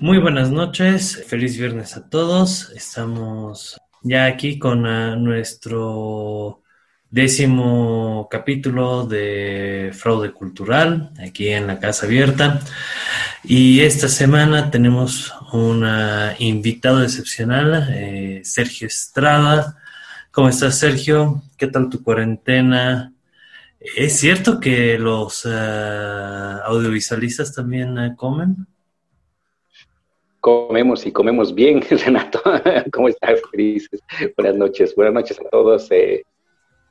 Muy buenas noches, feliz viernes a todos. Estamos ya aquí con uh, nuestro décimo capítulo de Fraude Cultural, aquí en la Casa Abierta. Y esta semana tenemos un invitado excepcional, eh, Sergio Estrada. ¿Cómo estás, Sergio? ¿Qué tal tu cuarentena? ¿Es cierto que los uh, audiovisualistas también uh, comen? Comemos y comemos bien, Renato. ¿Cómo estás? Felices. Buenas noches. Buenas noches a todos. Eh,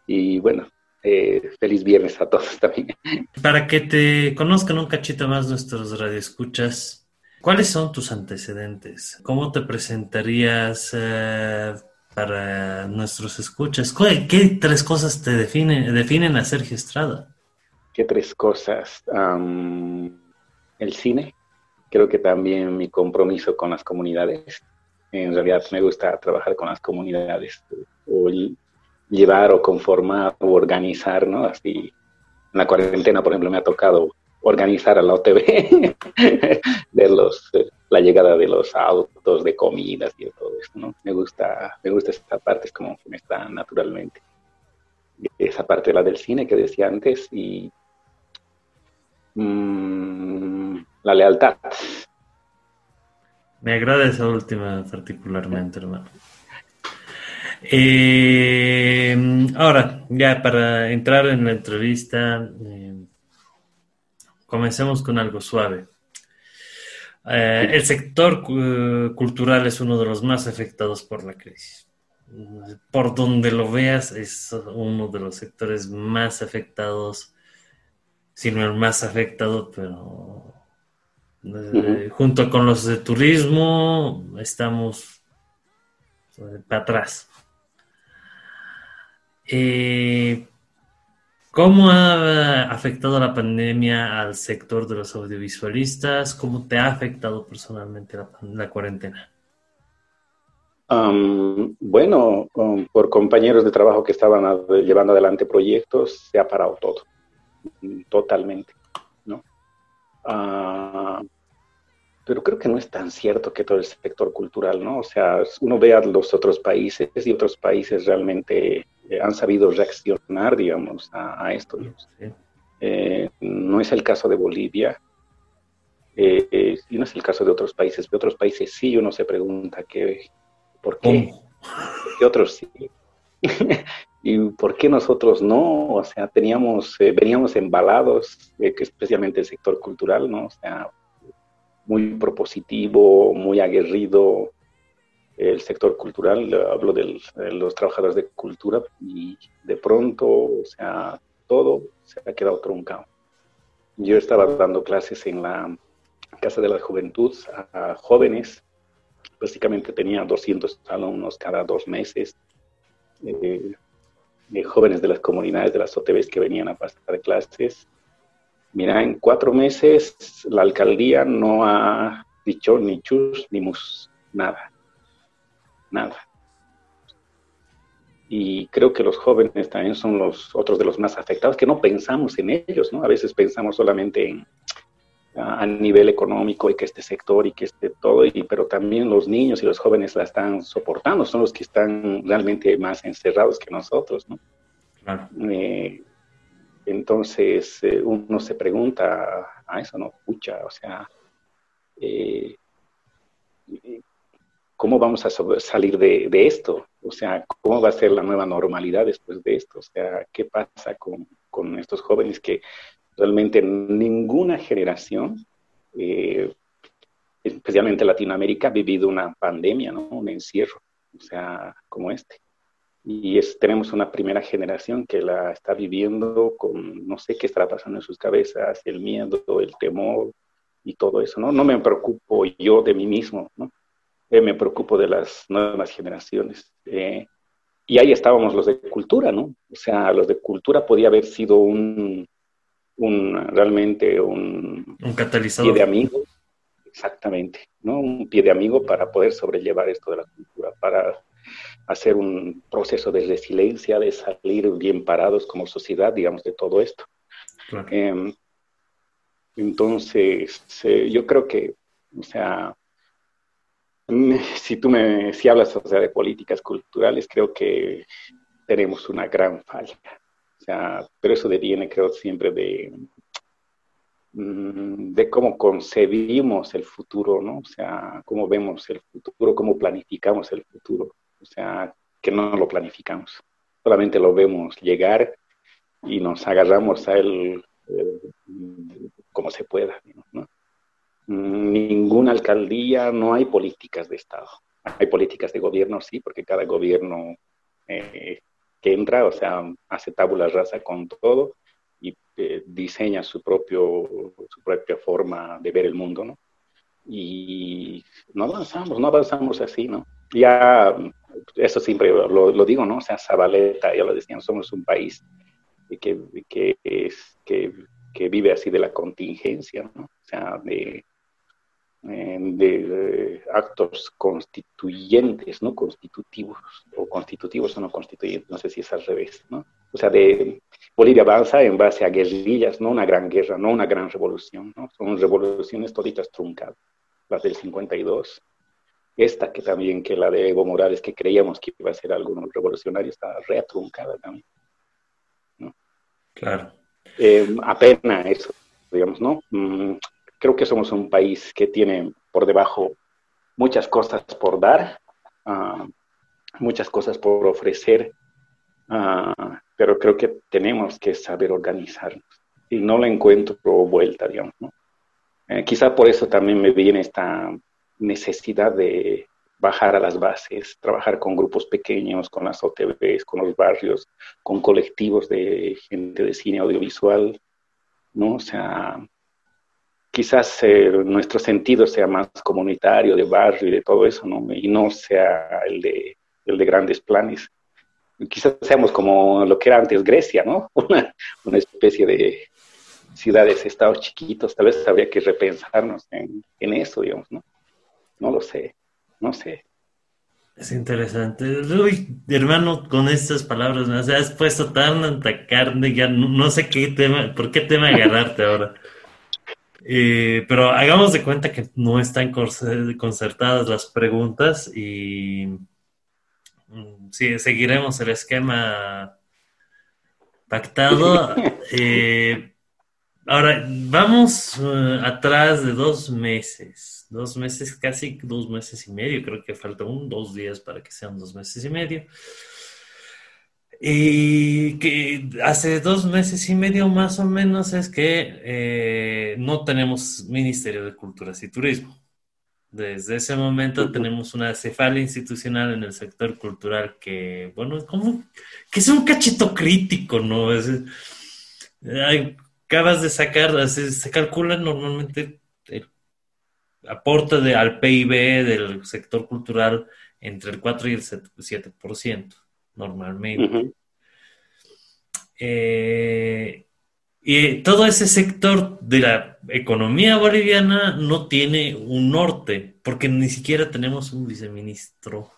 y bueno, eh, feliz viernes a todos también. Para que te conozcan un cachito más nuestros radioescuchas, ¿cuáles son tus antecedentes? ¿Cómo te presentarías eh, para nuestros escuchas? ¿Qué tres cosas te definen, definen a Sergio Estrada? ¿Qué tres cosas? Um, el cine, creo que también mi compromiso con las comunidades. En realidad me gusta trabajar con las comunidades o llevar o conformar o organizar, ¿no? Así, en la cuarentena, por ejemplo, me ha tocado organizar a la OTV de los la llegada de los autos, de comidas y de todo eso, ¿no? Me gusta, me gusta esta parte, es como que me está naturalmente. Esa parte, la del cine que decía antes, y mmm, la lealtad. Me agrada esa última particularmente, hermano. Eh, ahora, ya para entrar en la entrevista, eh, comencemos con algo suave. Eh, el sector cultural es uno de los más afectados por la crisis. Por donde lo veas, es uno de los sectores más afectados, si no el más afectado, pero eh, junto con los de turismo estamos eh, para atrás. Eh, ¿Cómo ha afectado la pandemia al sector de los audiovisualistas? ¿Cómo te ha afectado personalmente la, cuarentena? bueno, por compañeros de trabajo que estaban llevando adelante proyectos, se ha parado todo, totalmente, ¿no? Ah, pero creo que no es tan cierto que todo el sector cultural, ¿no? O sea, uno ve a los otros países y otros países realmente eh, han sabido reaccionar, digamos, a, esto. Eh, no es el caso de Bolivia eh, y no es el caso de otros países. De otros países sí uno se pregunta que, ¿por qué? ¿Por qué otros sí? ¿Y por qué nosotros no? O sea, teníamos, veníamos embalados, especialmente el sector cultural, ¿no? O sea, muy propositivo, muy aguerrido el sector cultural, hablo de los trabajadores de cultura y de pronto, o sea, todo se ha quedado truncado. Yo estaba dando clases en la Casa de la Juventud a, jóvenes, básicamente tenía 200 alumnos cada dos meses, jóvenes de las comunidades de las OTBs que venían a pasar clases Mira, en cuatro meses la alcaldía no ha dicho ni chus ni mus, nada, nada. Y creo que los jóvenes también son los otros de los más afectados, que no pensamos en ellos, ¿no? A veces pensamos solamente en, a nivel económico y que este sector y que este todo, y, pero también los niños y los jóvenes la están soportando, son los que están realmente más encerrados que nosotros, ¿no? Claro. Eh, entonces eh, uno se pregunta a eso, ¿no? Pucha, o sea, eh, ¿cómo vamos a salir de, esto? O sea, ¿cómo va a ser la nueva normalidad después de esto? O sea, ¿qué pasa con, estos jóvenes que realmente ninguna generación, eh, especialmente Latinoamérica, ha vivido una pandemia, ¿no? Un encierro, o sea, como este y tenemos una primera generación que la está viviendo con, no sé qué estará pasando en sus cabezas, el miedo, el temor y todo eso, ¿no? No me preocupo yo de mí mismo, ¿no? Eh, me preocupo de las nuevas generaciones. Eh, y ahí estábamos los de cultura, ¿no? O sea, los de cultura podía haber sido un, un realmente un, un catalizador. Pie de amigo, exactamente, ¿no? Un pie de amigo para poder sobrellevar esto de la cultura, para hacer un proceso de resiliencia, de salir bien parados como sociedad, digamos, de todo esto. Em, entonces, yo creo que, o sea, si tú me, si hablas o sea, de políticas culturales, creo que tenemos una gran falla. Pero eso deviene, creo, siempre de, mm, de cómo concebimos el futuro, ¿no? O sea, cómo vemos el futuro, cómo planificamos el futuro. O sea, que no lo planificamos, solamente lo vemos llegar y nos agarramos a él eh, como se pueda, ¿no? ninguna alcaldía, no hay políticas de Estado. Hay políticas de gobierno, sí, porque cada gobierno eh, que entra, o sea, hace tabula rasa con todo y eh, diseña su, propio, su propia forma de ver el mundo, ¿no? Y no avanzamos, no avanzamos así, ¿no? Ya, eso siempre lo, digo, ¿no? O sea, Zabaleta, ya lo decían, somos un país que, que, es, que, que vive así de la contingencia, ¿no? O sea, de, de, actos constituyentes, ¿no? Constitutivos, o constitutivos o no constituyentes, no sé si es al revés, ¿no? O sea, de Bolivia avanza en base a guerrillas, no una gran guerra, no una gran revolución, ¿no? Son revoluciones toditas truncadas, las del 52. Esta que también, que la de Evo Morales, que creíamos que iba a ser algo revolucionario, está reatruncada también, ¿no? Claro. Eh, apenas eso, digamos, ¿no? Creo que somos un país que tiene por debajo muchas cosas por dar, ah, muchas cosas por ofrecer, ah, pero creo que tenemos que saber organizarnos y no la encuentro vuelta, digamos. ¿no? Eh, quizá por eso también me viene esta necesidad de bajar a las bases, trabajar con grupos pequeños, con las OTVs, con los barrios, con colectivos de gente de cine audiovisual, ¿no? O sea, quizás eh, nuestro sentido sea más comunitario, de barrio y de todo eso, ¿no? Y no sea el de, el de grandes planes. Quizás seamos como lo que era antes Grecia, ¿no? Una, especie de ciudades, estados chiquitos. Tal vez habría que repensarnos en, eso, digamos, ¿no? No lo sé, no sé. Es interesante. Uy, hermano, con estas palabras me has puesto tan carne, ya no, no, sé qué tema, por qué tema agarrarte ahora. Eh, pero hagamos de cuenta que no están concertadas las preguntas y mm, sí, seguiremos el esquema pactado. Eh, ahora, vamos uh, atrás de dos meses, dos meses, casi dos meses y medio, creo que falta un, dos días para que sean dos meses y medio. Y que hace dos meses y medio más o menos es que eh, no tenemos Ministerio de Culturas y Turismo. Desde ese momento tenemos una cefalia institucional en el sector cultural que, bueno, como que es un cachito crítico, ¿no? Es, acabas de sacar, se, calcula normalmente el aporte de, al PIB del sector cultural entre el 4 y el 7% normalmente. Eh, y todo ese sector de la economía boliviana no tiene un norte, porque ni siquiera tenemos un viceministro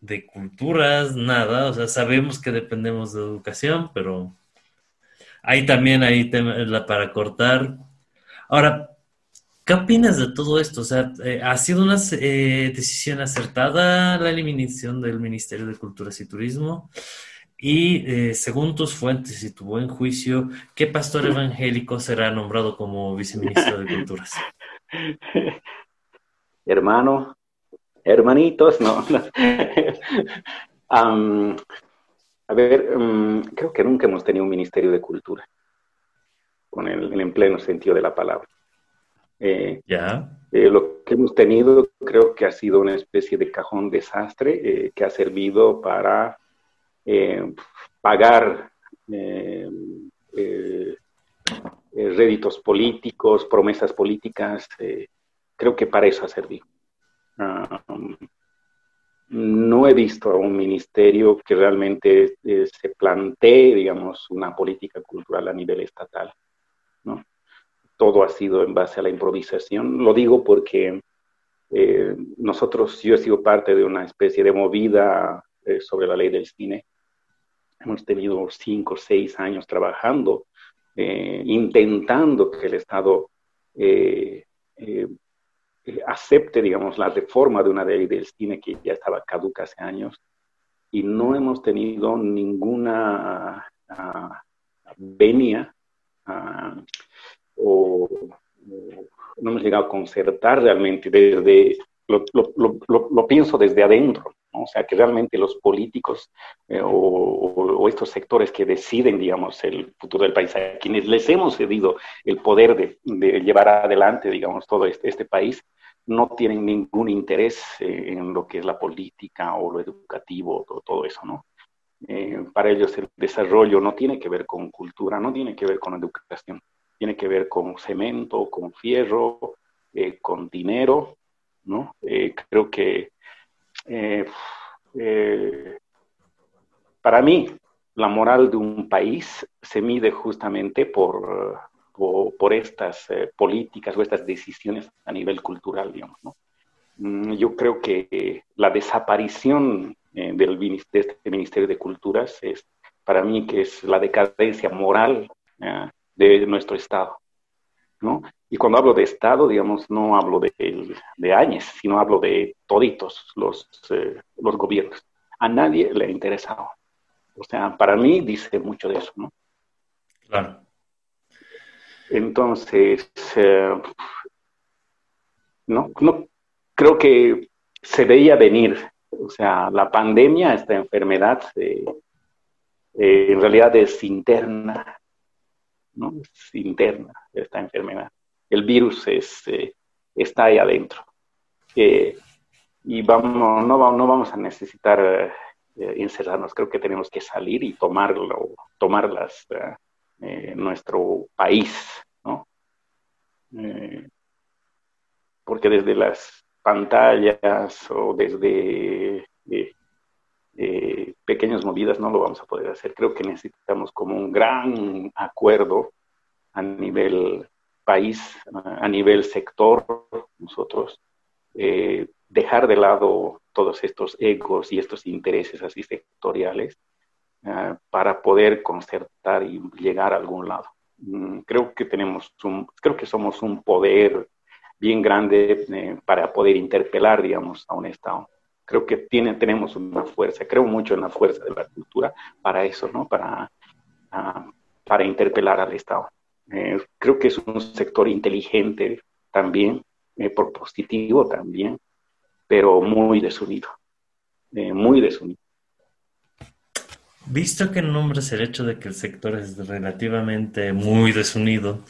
de culturas, nada, o sea, sabemos que dependemos de educación, pero ahí también hay tema para cortar. Ahora, ¿qué opinas de todo esto? O sea, eh, ¿ha sido una eh, decisión acertada la eliminación del Ministerio de Culturas y Turismo? Y eh, según tus fuentes y tu buen juicio, ¿qué pastor evangélico será nombrado como viceministro de Culturas? Hermano, hermanitos, no. a ver, creo que nunca hemos tenido un ministerio de cultura, con el, en pleno sentido de la palabra. Eh, ya. Eh, lo que hemos tenido creo que ha sido una especie de cajón desastre que ha servido para eh, pagar eh, eh, réditos políticos, promesas políticas, creo que para eso ha servido. Um, no he visto a un ministerio que realmente se plantee, digamos, una política cultural a nivel estatal, ¿no? Todo ha sido en base a la improvisación. Lo digo porque nosotros, yo he sido parte de una especie de movida sobre la ley del cine, Hemos tenido cinco o seis años trabajando, eh, intentando que el Estado eh, eh, eh, acepte, digamos, la reforma de una ley del cine que ya estaba caduca hace años y no hemos tenido ninguna uh, venia uh, o, no hemos llegado a concertar realmente desde, lo, lo, pienso desde adentro, ¿no? o sea, que realmente los políticos eh, o, estos sectores que deciden, digamos, el futuro del país, a quienes les hemos cedido el poder de, de llevar adelante, digamos, todo este, este país, no tienen ningún interés eh, en lo que es la política o lo educativo o todo eso, ¿no? Eh, para ellos el desarrollo no tiene que ver con cultura, no tiene que ver con educación, tiene que ver con cemento, con fierro, eh, con dinero, ¿no? Eh, creo que eh, para mí la moral de un país se mide justamente por por, estas políticas o estas decisiones a nivel cultural, digamos. Mm, yo creo que la desaparición del, de este Ministerio de Culturas es, para mí, que es la decadencia moral eh, de nuestro Estado. ¿no? Y cuando hablo de Estado, digamos, no hablo de, de Áñez, sino hablo de toditos los, eh, los gobiernos. A nadie le ha interesado. O sea, para mí dice mucho de eso, ¿no? Claro. Entonces, eh, no, no, creo que se veía venir. O sea, la pandemia, esta enfermedad, eh, eh, en realidad es interna, ¿no? Es interna esta enfermedad. El virus es, eh, está ahí adentro. y vamos, no, no vamos a necesitar encerrarnos. Creo que tenemos que salir y tomarlo, tomarlas eh, nuestro país, ¿no? Eh, porque desde las pantallas o desde eh, pequeñas movidas no lo vamos a poder hacer. Creo que necesitamos como un gran acuerdo a nivel país, a nivel sector, nosotros, eh, dejar de lado todos estos egos y estos intereses así sectoriales uh, para poder concertar y llegar a algún lado. Mm, creo que tenemos un, creo que somos un poder bien grande eh, para poder interpelar, digamos, a un Estado. Creo que tenemos una fuerza, creo mucho en la fuerza de la cultura para eso, ¿no? Para, uh, para interpelar al Estado. Eh, creo que es un sector inteligente también, eh, por positivo también, pero muy desunido, eh, muy desunido. Visto que nombres el hecho de que el sector es relativamente muy desunido,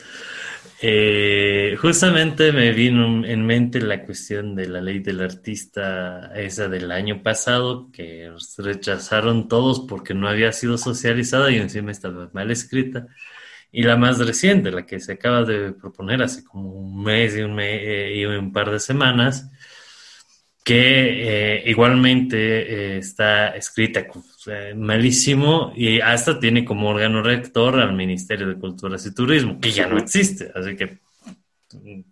eh, justamente me vino en mente la cuestión de la ley del artista, esa del año pasado, que rechazaron todos porque no había sido socializada y encima estaba mal escrita. Y la más reciente, la que se acaba de proponer hace como un mes y un, eh, y un par de semanas, que eh, igualmente eh, está escrita eh, malísimo y hasta tiene como órgano rector al Ministerio de Culturas y Turismo, que ya no existe. Así que mm,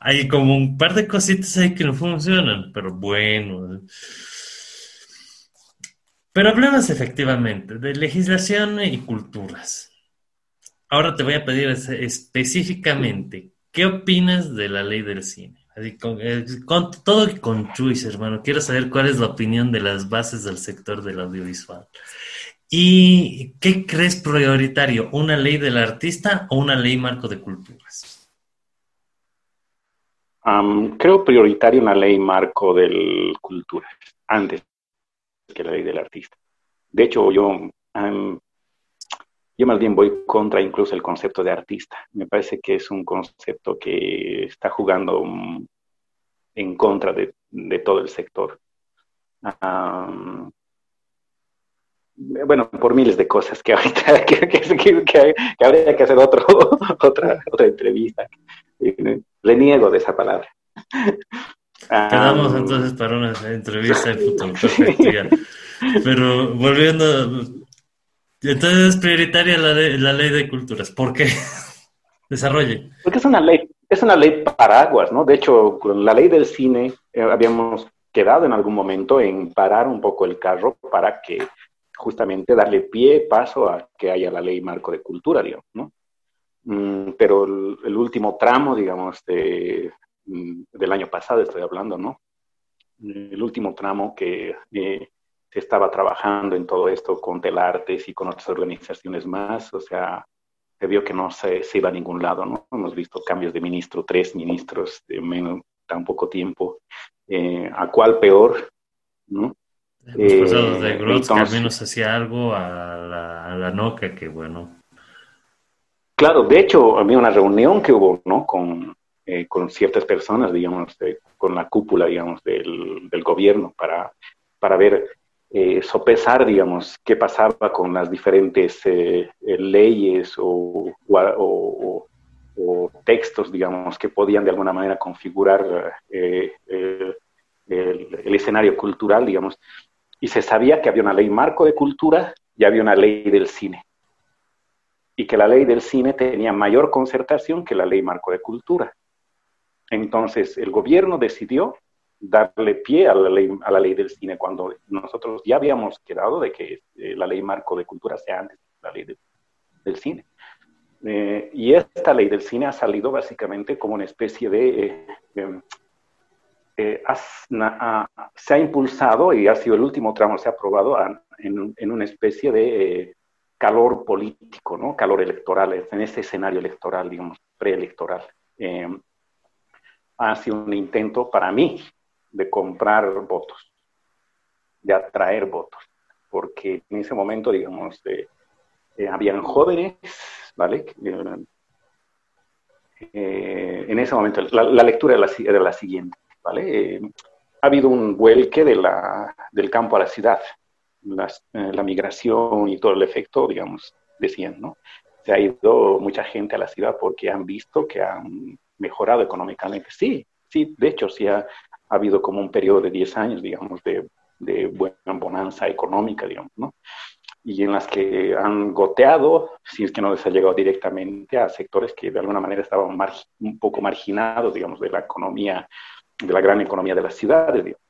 hay como un par de cositas ahí que no funcionan, pero bueno. Pero hablemos efectivamente de legislación y culturas. Ahora te voy a pedir específicamente, ¿qué opinas de la ley del cine? Con, eh, con, todo con Chuis, hermano. Quiero saber cuál es la opinión de las bases del sector del audiovisual. ¿Y qué crees prioritario? ¿Una ley del artista o una ley marco de culturas? Creo prioritario una ley marco del culturas, antes que la ley del artista. De hecho, yo yo más bien voy contra incluso el concepto de artista. Me parece que es un concepto que está jugando en contra de, de todo el sector. Um, bueno, por miles de cosas que ahorita que, que, que, que habría que hacer otro, otra, otra entrevista. Le niego de esa palabra. Quedamos um, entonces para una entrevista en futuro. Perfecto, Pero volviendo entonces es prioritaria la, de, la ley de culturas. ¿Por qué? Desarrolle. Porque es una ley, es una ley paraguas, ¿no? De hecho, con la ley del cine eh, habíamos quedado en algún momento en parar un poco el carro para que justamente darle pie, paso a que haya la ley marco de cultura, digamos, ¿no? Mm, pero el, último tramo, digamos, de, mm, del año pasado, estoy hablando, ¿no? El último tramo que eh, se estaba trabajando en todo esto con Telartes y con otras organizaciones más, o sea, se vio que no se, se, iba a ningún lado, ¿no? Hemos visto cambios de ministro, tres ministros de menos tan poco tiempo, eh, a cuál peor, ¿no? Los pasados de Grotz, que al menos hacía algo a la, a la NOCA, que bueno. Claro, de hecho, había una reunión que hubo, ¿no? Con, eh, con ciertas personas, digamos, con la cúpula, digamos, del, del gobierno para, para ver, eh, sopesar, digamos, qué pasaba con las diferentes eh, leyes o, textos, digamos, que podían de alguna manera configurar el, el, escenario cultural, digamos. Y se sabía que había una ley marco de cultura y había una ley del cine. Y que la ley del cine tenía mayor concertación que la ley marco de cultura. Entonces, el gobierno decidió darle pie a la ley, a la ley del cine cuando nosotros ya habíamos quedado de que eh, la ley marco de cultura sea antes de la ley del cine. Eh, y esta ley del cine ha salido básicamente como una especie de... Eh, se ha impulsado y ha sido el último tramo, se ha aprobado en, en, una especie de calor político, ¿no? calor electoral, en ese escenario electoral, digamos, preelectoral ha sido un intento para mí de comprar votos, de atraer votos, porque en ese momento, digamos, eh, habían jóvenes, ¿vale? Eh, en ese momento, la, lectura era la, siguiente, ¿vale? Eh, ha habido un vuelque de la, del campo a la ciudad, la migración y todo el efecto, digamos, decían, ¿no? Se ha ido mucha gente a la ciudad porque han visto que han mejorado económicamente. Sí, sí, de hecho sí ha, habido como un periodo de 10 años, digamos, de, de, buena bonanza económica, digamos, ¿no? Y en las que han goteado, si es que no les ha llegado directamente a sectores que de alguna manera estaban un poco marginados, digamos, de la economía, de la gran economía de las ciudades, digamos.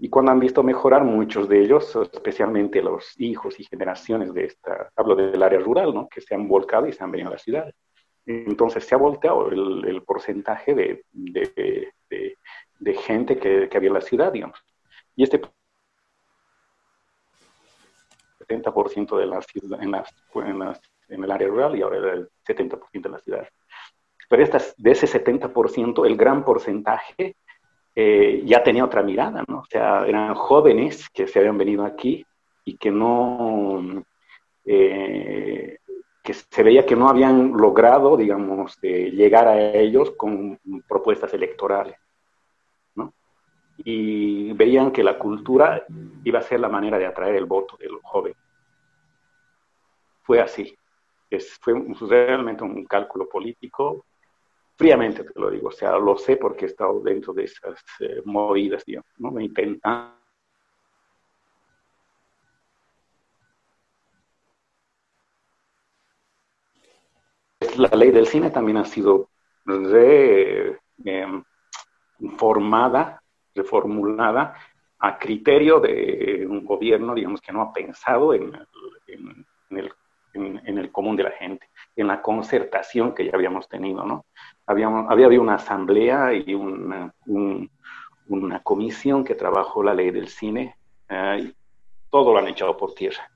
Y cuando han visto mejorar muchos de ellos, especialmente los hijos y generaciones de esta, hablo del área rural, ¿no? que se han volcado y se han venido a las ciudades. Entonces se ha volteado el, porcentaje de, de, gente que, había en la ciudad, digamos. Y este 70% de las, en, las, en, las, en el área rural y ahora el 70% en la ciudad. Pero estas, de ese 70%, el gran porcentaje eh, ya tenía otra mirada, ¿no? O sea, eran jóvenes que se habían venido aquí y que no, eh, que se veía que no habían logrado, digamos, de llegar a ellos con propuestas electorales. Y veían que la cultura iba a ser la manera de atraer el voto de los jóvenes. Fue así. Es, fue realmente un cálculo político, fríamente te lo digo, o sea, lo sé porque he estado dentro de esas eh, movidas, digamos, ¿no? Me intentan la ley del cine también ha sido reformada, reformulada a criterio de un gobierno, digamos, que no ha pensado en, el, común de la gente, en la concertación que ya habíamos tenido, ¿no? Habíamos, había habido una asamblea y una, una comisión que trabajó la ley del cine, eh, y todo lo han echado por tierra.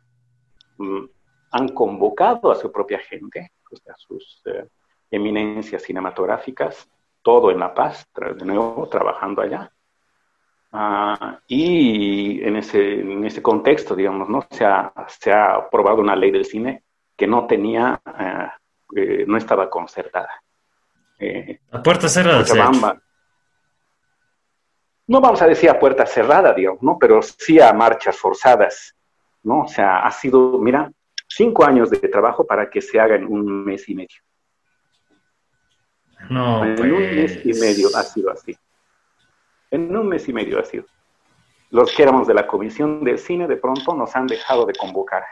Mm, han convocado a su propia gente, a sus eh, eminencias cinematográficas, todo en La Paz, de nuevo trabajando allá. Ah, y en ese, en ese contexto, digamos, ¿no? Se ha, se ha aprobado una ley del cine que no tenía, eh, eh, no estaba concertada. a puerta cerrada. No vamos a decir a puerta cerrada, digamos, ¿no? Pero sí a marchas forzadas, ¿no? O sea, ha sido, mira, cinco años de trabajo para que se haga en un mes y medio. No, en un mes y pues. medio ha sido así. En un mes y medio ha sido. Los que éramos de la comisión del cine de pronto nos han dejado de convocar.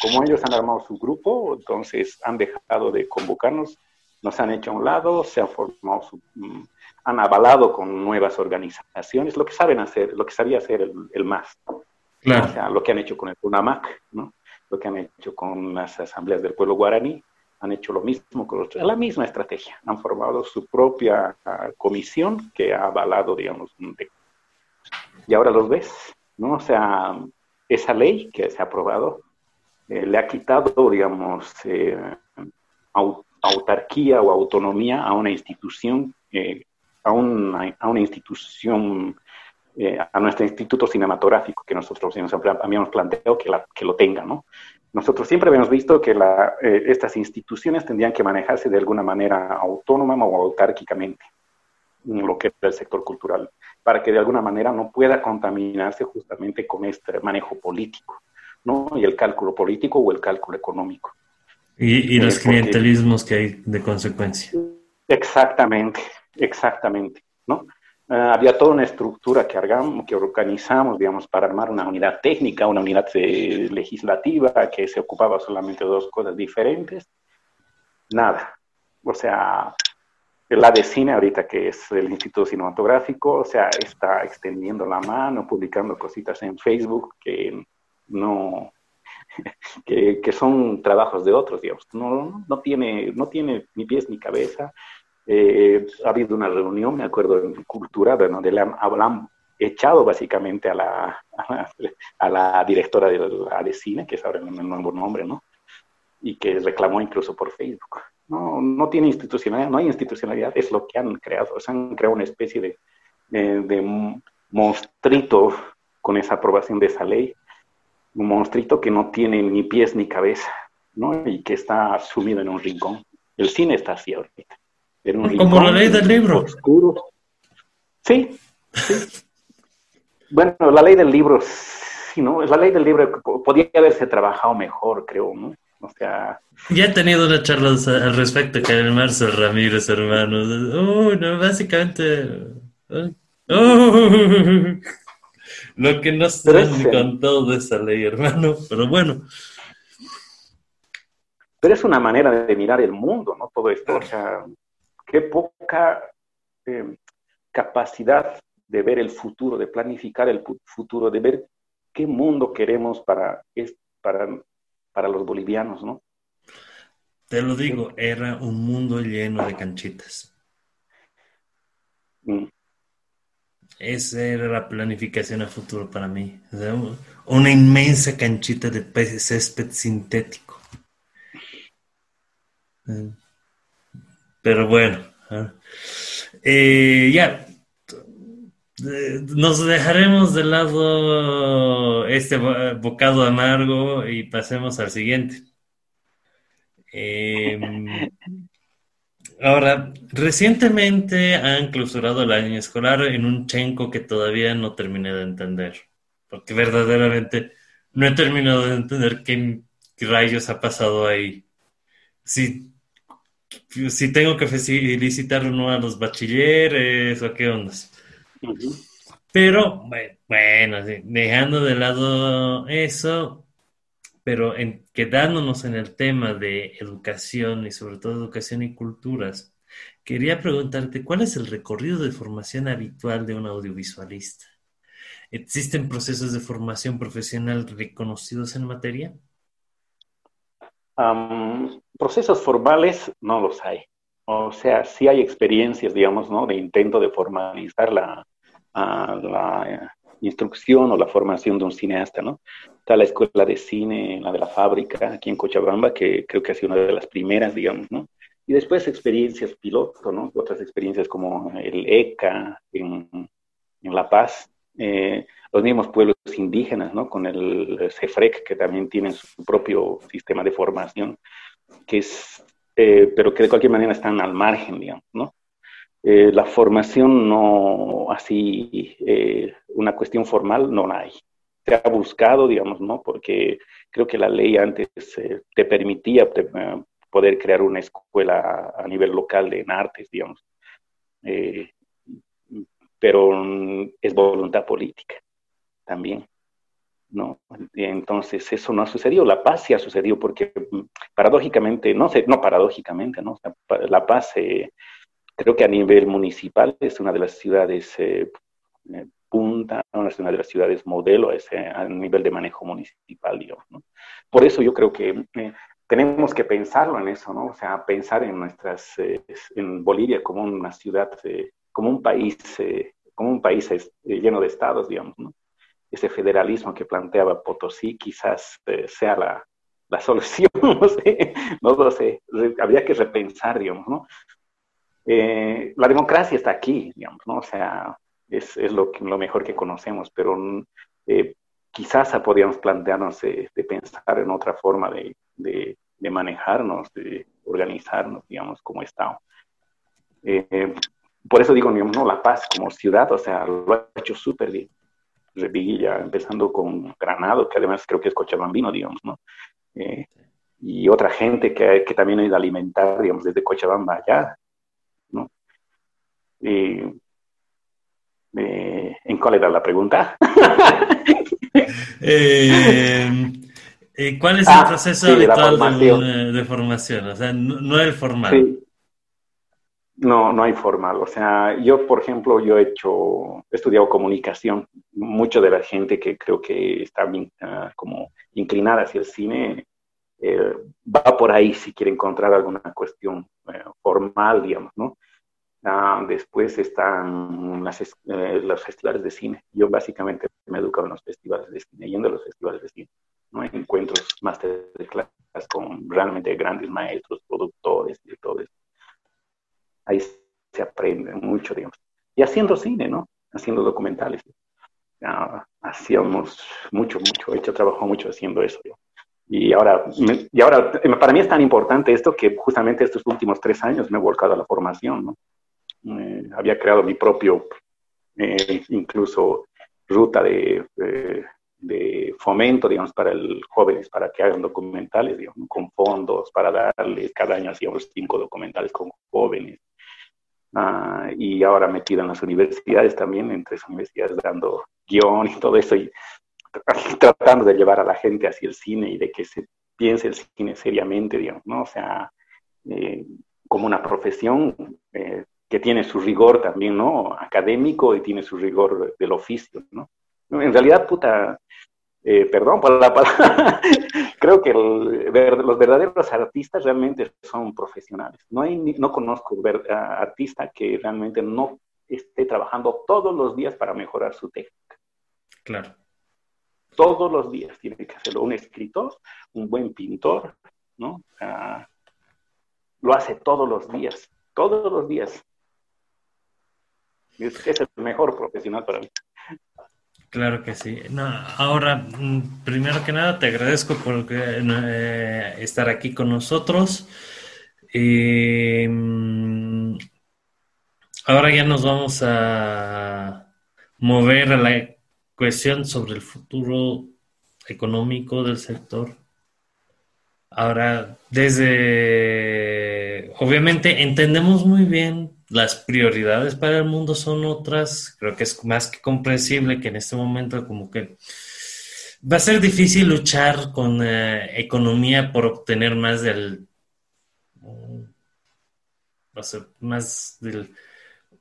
Como ellos han armado su grupo, entonces han dejado de convocarnos, nos han hecho a un lado, se han formado su, mm, han avalado con nuevas organizaciones, lo que saben hacer, lo que sabía hacer el, el MAS. Claro. O sea, lo que han hecho con el UNAMAC, ¿no? lo que han hecho con las asambleas del pueblo guaraní, han hecho lo mismo con los, la misma estrategia, han formado su propia ah, comisión que ha avalado, digamos, y ahora los ves, ¿no? O sea, esa ley que se ha aprobado eh, le ha quitado, digamos, eh, autarquía o autonomía a una institución, eh, a, una, institución, a nuestro instituto cinematográfico que nosotros habíamos planteado que, la, que lo tenga, ¿no? Nosotros siempre habíamos visto que la, estas instituciones tendrían que manejarse de alguna manera autónoma o autárquicamente, lo que es el sector cultural, para que de alguna manera no pueda contaminarse justamente con este manejo político. ¿no? Y el cálculo político o el cálculo económico. Y, los clientelismos que hay de consecuencia. Exactamente, exactamente, ¿no? Ah, había toda una estructura que, que organizamos, digamos, para armar una unidad técnica, una unidad eh, legislativa que se ocupaba solamente de dos cosas diferentes. Nada. O sea, la de cine ahorita, que es el Instituto Cinematográfico, o sea, está extendiendo la mano, publicando cositas en Facebook que no, que, son trabajos de otros, digamos. No, no, tiene, no tiene ni pies ni cabeza. Eh, ha habido una reunión, me acuerdo, en Cultura, donde le han, echado básicamente a la, a la, directora de la de cine, que es ahora el nuevo nombre, ¿no? Y que reclamó incluso por Facebook. No, no tiene institucionalidad, no hay institucionalidad, es lo que han creado. O han creado una especie de, de, de monstruito con esa aprobación de esa ley un monstruito que no tiene ni pies ni cabeza, ¿no? Y que está sumido en un rincón. El cine está así ahorita. Como la ley del libro. Oscuro. Sí, sí. bueno, la ley del libro, sí, ¿no? La ley del libro podría haberse trabajado mejor, creo, ¿no? O sea... Ya he tenido una charla al respecto con el Marcel Ramírez, hermano. Oh, no, básicamente... Oh. Lo que no se con todo de esa ley, hermano, pero bueno. Pero es una manera de mirar el mundo, ¿no? Todo esto, o sea, qué poca eh, capacidad de ver el futuro, de planificar el futuro, de ver qué mundo queremos para, para, para los bolivianos, ¿no? Te lo digo, era un mundo lleno de canchitas. Mm. Esa era la planificación a futuro para mí. una inmensa canchita de césped sintético. Eh, pero bueno, ah. eh, ya. Eh, nos dejaremos de lado este bocado amargo y pasemos al siguiente. Ahora, recientemente han clausurado el año escolar en un chenco que todavía no terminé de entender, porque verdaderamente no he terminado de entender qué, rayos ha pasado ahí. Si, si tengo que felicitar o no a los bachilleres o qué ondas. Pero, bueno, dejando de lado eso, pero en, quedándonos en el tema de educación y sobre todo educación y culturas, quería preguntarte cuál es el recorrido de formación habitual de un audiovisualista. ¿Existen procesos de formación profesional reconocidos en materia? Procesos formales no los hay. O sea, sí hay experiencias, digamos, ¿no? de intento de formalizar la, la instrucción o la formación de un cineasta, ¿no? Está la escuela de cine, la de la fábrica, aquí en Cochabamba, que creo que ha sido una de las primeras, digamos, ¿no? Y después experiencias piloto, ¿no? Otras experiencias como el ECA en, en La Paz, eh, los mismos pueblos indígenas, ¿no? Con el CEFREC, que también tienen su propio sistema de formación, que es, eh, pero que de cualquier manera están al margen, digamos, ¿no? Eh, la formación no, así, eh, una cuestión formal no la hay. Se ha buscado, digamos, ¿no? Porque creo que la ley antes eh, te permitía poder crear una escuela a nivel local en artes, digamos. pero es voluntad política también. ¿No? Entonces, eso no ha sucedido. La paz sí ha sucedido porque mm, paradójicamente, no sé, no paradójicamente, ¿no? La paz se Creo que a nivel municipal es una de las ciudades eh, eh, punta, es una de las ciudades modelo a, ese, a nivel de manejo municipal, digamos. ¿no? Por eso yo creo que eh, tenemos que pensarlo en eso, ¿no? O sea, pensar en nuestras, en Bolivia como una ciudad, como un país, como un país lleno de estados, digamos, ¿no? Ese federalismo que planteaba Potosí quizás sea la, la solución, no sé, no lo sé, habría que repensar, digamos, ¿no? Eh, la democracia está aquí, digamos, ¿no? O sea, es, es lo, lo, mejor que conocemos, pero eh, quizás podríamos plantearnos de, pensar en otra forma de, de, manejarnos, de organizarnos, digamos, como Estado. Eh, por eso digo, ¿no? La Paz como ciudad, o sea, lo ha hecho súper bien. Revilla, empezando con Granado, que además creo que es cochabambino, digamos, ¿no? Eh, y otra gente que, que, también ha ido a alimentar, digamos, desde Cochabamba allá, ¿no? Eh, ¿En cuál era la pregunta? Eh, ¿Cuál es el ah, proceso habitual de, formación? O sea, no, es el formal. No, no hay formal. O sea, yo, por ejemplo, yo he hecho, he estudiado comunicación. Mucho de la gente que creo que está ah, como inclinada hacia el cine eh, va por ahí si quiere encontrar alguna cuestión eh, formal, digamos, ¿no? Ah, después están las, eh, los festivales de cine. Yo básicamente me he educado en los festivales de cine, yendo a los festivales de cine. ¿no? Encuentros clases con realmente grandes maestros, productores, directores. Ahí se aprende mucho, digamos. Y haciendo cine, ¿no? Haciendo documentales. Ah, hacíamos mucho, mucho, he hecho trabajo mucho haciendo eso. Yo. Y ahora, y ahora, para mí es tan importante esto que justamente estos últimos tres años me he volcado a la formación, ¿no? Eh, había creado mi propio, eh, incluso, ruta de, de, fomento, digamos, para el jóvenes, para que hagan documentales, digamos, con fondos, para darles, cada año hacíamos cinco documentales con jóvenes. Ah, y ahora metido en las universidades también, en tres universidades dando guion y todo eso. Y tratando de llevar a la gente hacia el cine y de que se piense el cine seriamente, digamos, ¿no? O sea, eh, como una profesión eh, que tiene su rigor también, ¿no? Académico y tiene su rigor del oficio, ¿no? En realidad, puta, eh, perdón por la palabra, creo que los verdaderos artistas realmente son profesionales. No, hay, no conozco artista que realmente no esté trabajando todos los días para mejorar su técnica. Claro todos los días tiene que hacerlo. Un escritor, un buen pintor, ¿no? lo hace todos los días, todos los días. Es, es el mejor profesional para mí. Claro que sí. No, ahora, mm, primero que nada, te agradezco por eh, estar aquí con nosotros. Mm, ahora ya nos vamos a mover a la cuestión sobre el futuro económico del sector. Ahora, desde, obviamente entendemos muy bien las prioridades para el mundo son otras, creo que es más que comprensible que en este momento como que va a ser difícil luchar con eh, economía por obtener más del, ser más del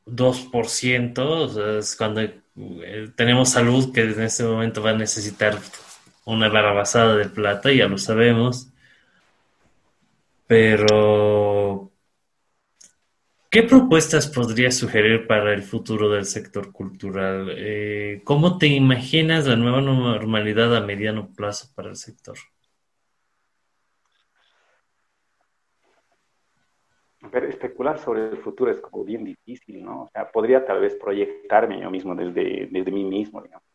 2%, o es cuando eh, tenemos salud que en este momento va a necesitar una barrabasada de plata, ya lo sabemos. Pero, ¿qué propuestas podrías sugerir para el futuro del sector cultural? Eh, ¿Cómo te imaginas la nueva normalidad a mediano plazo para el sector? Pero especular sobre el futuro es como bien difícil, ¿no? O sea, podría tal vez proyectarme yo mismo desde, desde mí mismo, digamos.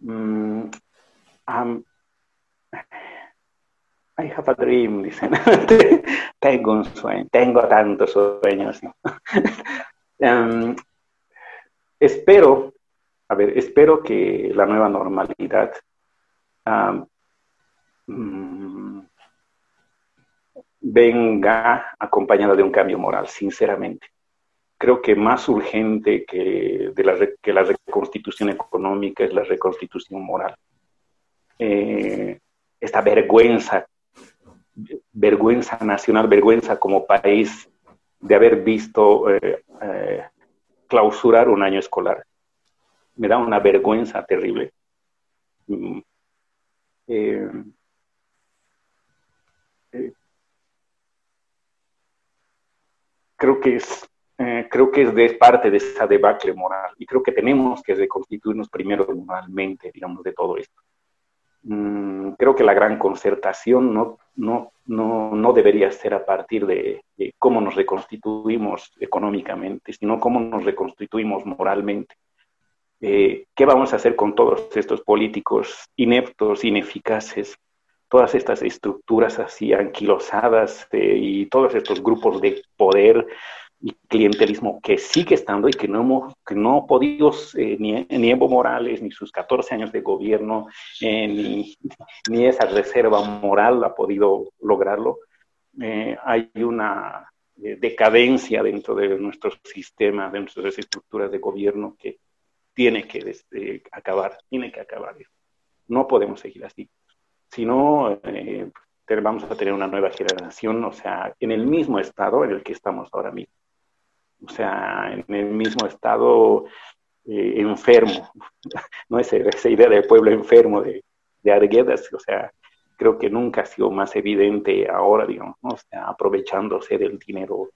Mm, I have a dream, dicen. tengo un sueño, tengo tantos sueños. espero, a ver, espero que la nueva normalidad um, venga acompañada de un cambio moral, sinceramente. Creo que más urgente que, de la, que la reconstitución económica es la reconstitución moral. Eh, esta vergüenza, vergüenza nacional, vergüenza como país de haber visto eh, eh, clausurar un año escolar. Me da una vergüenza terrible. Mm. Eh, eh, creo que es eh, creo que es de parte de esa debacle moral y creo que tenemos que reconstituirnos primero moralmente, digamos, de todo esto. Mm, creo que la gran concertación no no, no, no debería ser a partir de, cómo nos reconstituimos económicamente, sino cómo nos reconstituimos moralmente. Eh, ¿Qué vamos a hacer con todos estos políticos ineptos, ineficaces, todas estas estructuras así anquilosadas eh, y todos estos grupos de poder y clientelismo que sigue estando y que no hemos que no podido eh, ni, Evo Morales ni sus 14 años de gobierno eh, ni, ni, esa reserva moral ha podido lograrlo. Eh, hay una decadencia dentro de nuestro sistema de nuestras estructuras de gobierno que tiene que este, acabar tiene que acabar. No podemos seguir así. Si no vamos a tener una nueva generación o sea en el mismo estado en el que estamos ahora mismo o sea, en el mismo estado eh, enfermo, ¿no? Esa, esa idea del pueblo enfermo de, de Arguedas, o sea, creo que nunca ha sido más evidente ahora, digamos, ¿no? o sea, aprovechándose del dinero,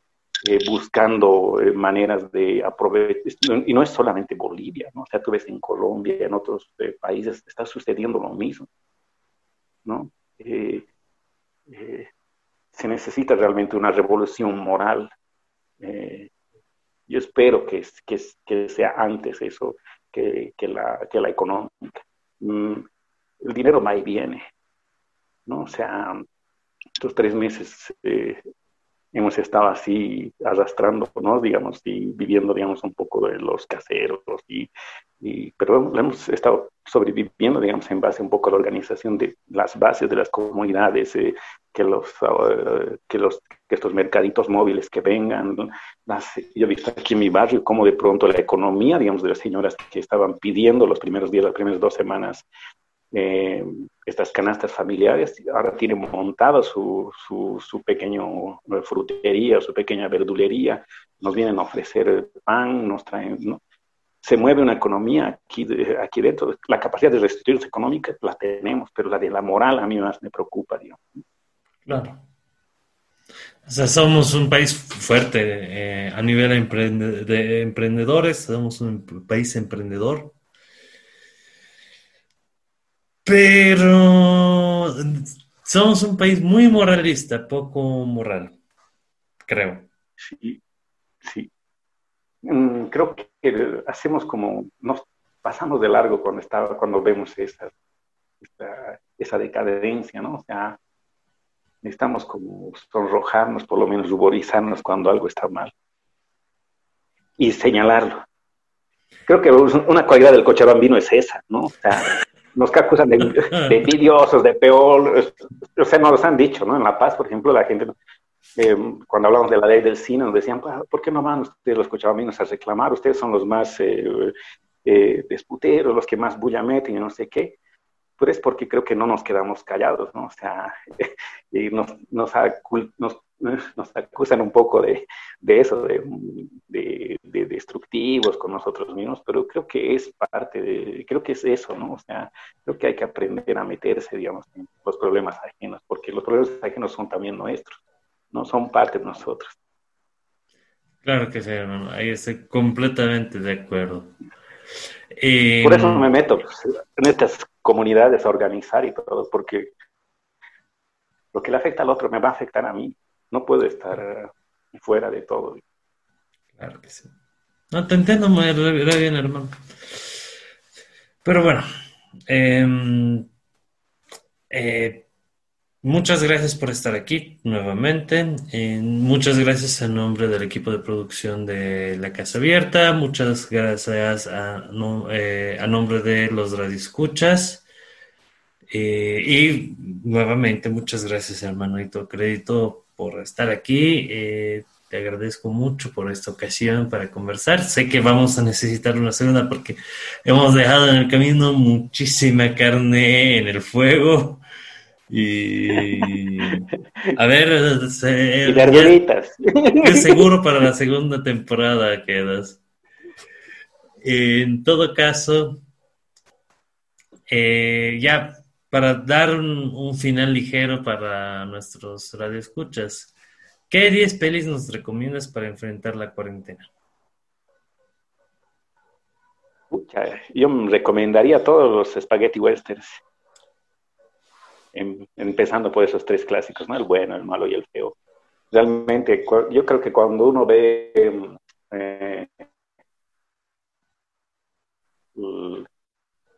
eh, buscando eh, maneras de aprovechar, y no es solamente Bolivia, ¿no? o sea, tú ves en Colombia, en otros países, está sucediendo lo mismo, ¿no? se necesita realmente una revolución moral eh, yo espero que, que, sea antes eso que, que, la, que la económica. Mm, el dinero va y viene, ¿no? O sea, estos tres meses eh, hemos estado así arrastrando, ¿no? Digamos, y viviendo, digamos, un poco de los caseros, y, y, pero hemos estado sobreviviendo, digamos, en base un poco a la organización de las bases de las comunidades, eh, que, los, uh, que, los, que estos mercaditos móviles que vengan. Las, yo he visto aquí en mi barrio cómo de pronto la economía, digamos, de las señoras que estaban pidiendo los primeros días, las primeras dos semanas, estas canastas familiares, ahora tiene montada su, su, pequeño frutería, su pequeña verdulería, nos vienen a ofrecer pan, nos traen, ¿no? se mueve una economía aquí, aquí dentro. La capacidad de restituirse económica la tenemos, pero la de la moral a mí más me preocupa, digamos. Claro. O sea, somos un país fuerte eh, a nivel de emprendedores, somos un país emprendedor, pero somos un país muy moralista, poco moral, creo. Sí, sí. Mm, creo que hacemos como, nos pasamos de largo cuando, está, cuando vemos esa, esa, esa decadencia, ¿no? O sea, necesitamos como sonrojarnos, por lo menos ruborizarnos cuando algo está mal y señalarlo. Creo que una cualidad del cochabambino es esa, ¿no? O sea, nos acusan de, de envidiosos, de peor, o sea, nos han dicho, ¿no? En La Paz, por ejemplo, la gente, eh, cuando hablamos de la ley del cine, nos decían, ¿por qué no van ustedes los cochabambinos a reclamar? Ustedes son los más eh, eh, desputeros, los que más bulla meten y no sé qué pero es porque creo que no nos quedamos callados, ¿no? O sea, y nos, nos, nos, acusan un poco de, de eso, de, de, destructivos con nosotros mismos, pero creo que es parte de, creo que es eso, ¿no? O sea, creo que hay que aprender a meterse, digamos, en los problemas ajenos, porque los problemas ajenos son también nuestros, no son parte de nosotros. Claro que sí, hermano, ahí estoy completamente de acuerdo. Por eso me meto pues, en estas comunidades a organizar y todo, porque lo que le afecta al otro me va a afectar a mí. No puedo estar fuera de todo. Claro que sí. No, te entiendo muy bien, hermano. Pero bueno, em, eh, muchas gracias por estar aquí nuevamente. Muchas gracias en nombre del equipo de producción de La Casa Abierta. Muchas gracias a, eh, nombre de los radioescuchas. Eh, y nuevamente, muchas gracias, hermanito Crédito, por estar aquí. Eh, te agradezco mucho por esta ocasión para conversar. Sé que vamos a necesitar una segunda porque hemos dejado en el camino muchísima carne en el fuego. Y a ver, qué seguro para la segunda temporada quedas. En todo caso, eh, ya para dar un, final ligero para nuestros radioescuchas, ¿Qué 10 pelis nos recomiendas para enfrentar la cuarentena? yo me recomendaría todos los spaghetti westerns. Em, empezando por esos tres clásicos. El bueno, el malo y el feo. Realmente, yo creo que cuando uno ve eh,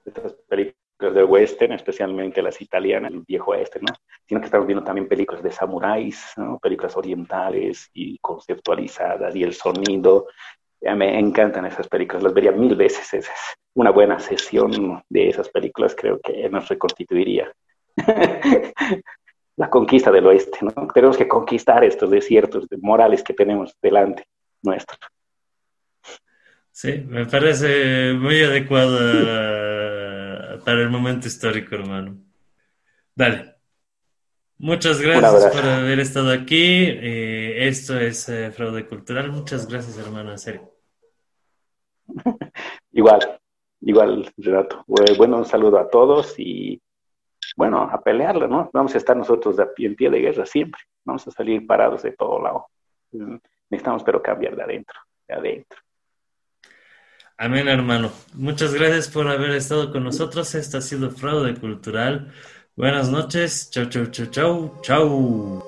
estas películas del western, especialmente las italianas, el viejo este, ¿no? Sino que estamos viendo también películas de samuráis, ¿no? Películas orientales y conceptualizadas y el sonido. Ya me encantan esas películas, las vería mil veces. Es una buena sesión de esas películas creo que nos reconstituiría. la conquista del oeste, ¿no? Tenemos que conquistar estos desiertos morales que tenemos delante nuestro. Sí, me parece muy adecuado para el momento histórico, hermano. Dale. Muchas gracias por haber estado aquí. Eh, esto es eh, Fraude Cultural. Muchas gracias, hermano, en serio. igual, igual, Renato. Bueno, un saludo a todos y bueno, a pelearla, ¿no? Vamos a estar nosotros en pie de guerra siempre. Vamos a salir parados de todo lado. Necesitamos, pero cambiar de adentro, de adentro. Amén, hermano. Muchas gracias por haber estado con nosotros. Esto ha sido Fraude Cultural. Buenas noches. Chau, chau, chau, chau, chau.